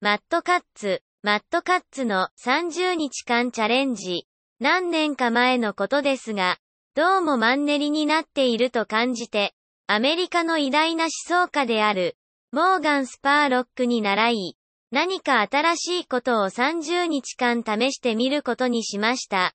マットカッツ、マットカッツの30日間チャレンジ。何年か前のことですが、どうもマンネリになっていると感じて、アメリカの偉大な思想家である、モーガン・スパーロックに習い、何か新しいことを30日間試してみることにしました。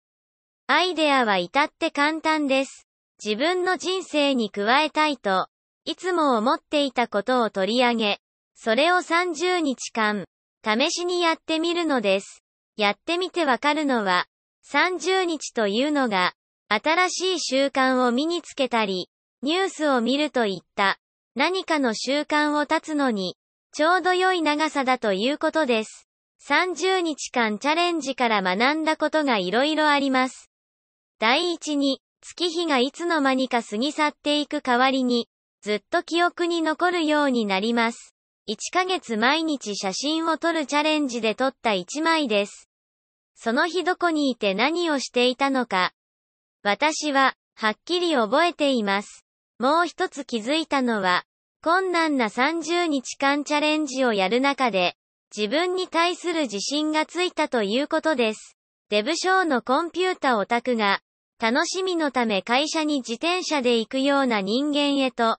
アイデアは至って簡単です。自分の人生に加えたいと、いつも思っていたことを取り上げ、それを30日間、試しにやってみるのです。やってみてわかるのは、30日というのが、新しい習慣を身につけたり、ニュースを見るといった、何かの習慣を立つのに、ちょうど良い長さだということです。30日間チャレンジから学んだことが色々あります。第一に、月日がいつの間にか過ぎ去っていく代わりに、ずっと記憶に残るようになります。1ヶ月毎日写真を撮るチャレンジで撮った1枚です。その日どこにいて何をしていたのか、私は、はっきり覚えています。もう一つ気づいたのは、困難な30日間チャレンジをやる中で、自分に対する自信がついたということです。デブショーのコンピュータオタクが、楽しみのため会社に自転車で行くような人間へと、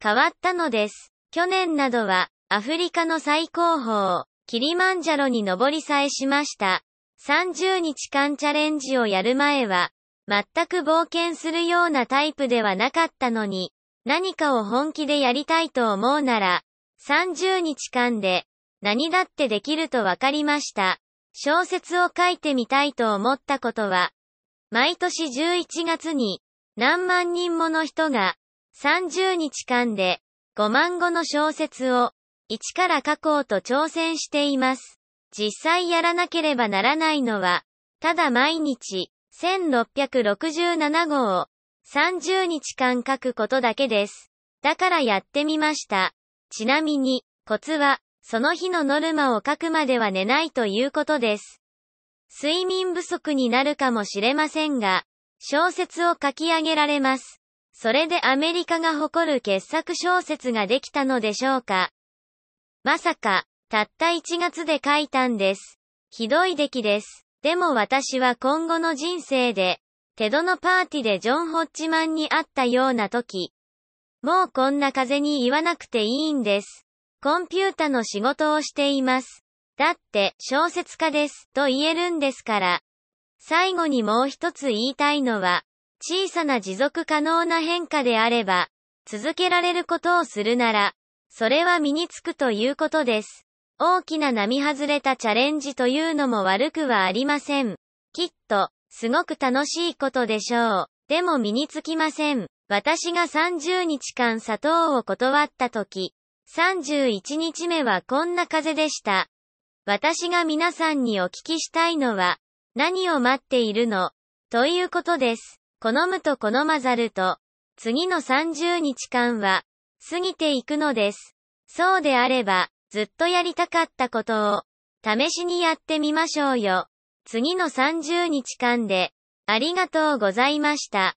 変わったのです。去年などは、アフリカの最高峰、キリマンジャロに登りさえしました。30日間チャレンジをやる前は、全く冒険するようなタイプではなかったのに、何かを本気でやりたいと思うなら、30日間で、何だってできるとわかりました。小説を書いてみたいと思ったことは、毎年11月に、何万人もの人が、30日間で、5万語の小説を、一から書こうと挑戦しています。実際やらなければならないのは、ただ毎日、1667号を30日間書くことだけです。だからやってみました。ちなみに、コツは、その日のノルマを書くまでは寝ないということです。睡眠不足になるかもしれませんが、小説を書き上げられます。それでアメリカが誇る傑作小説ができたのでしょうか？まさか、たった1月で書いたんです。ひどい出来です。でも私は今後の人生で、テドのパーティでジョン・ホッチマンに会ったような時、もうこんな風に言わなくていいんです。コンピュータの仕事をしています。だって、小説家です、と言えるんですから。最後にもう一つ言いたいのは、小さな持続可能な変化であれば、続けられることをするなら、それは身につくということです。大きな並外れたチャレンジというのも悪くはありません。きっと、すごく楽しいことでしょう。でも身につきません。私が30日間砂糖を断った時、31日目はこんな風でした。私が皆さんにお聞きしたいのは、何を待っているの？ということです。好むと好まざると、次の30日間は、過ぎていくのです。そうであれば、ずっとやりたかったことを、試しにやってみましょうよ。次の30日間で、ありがとうございました。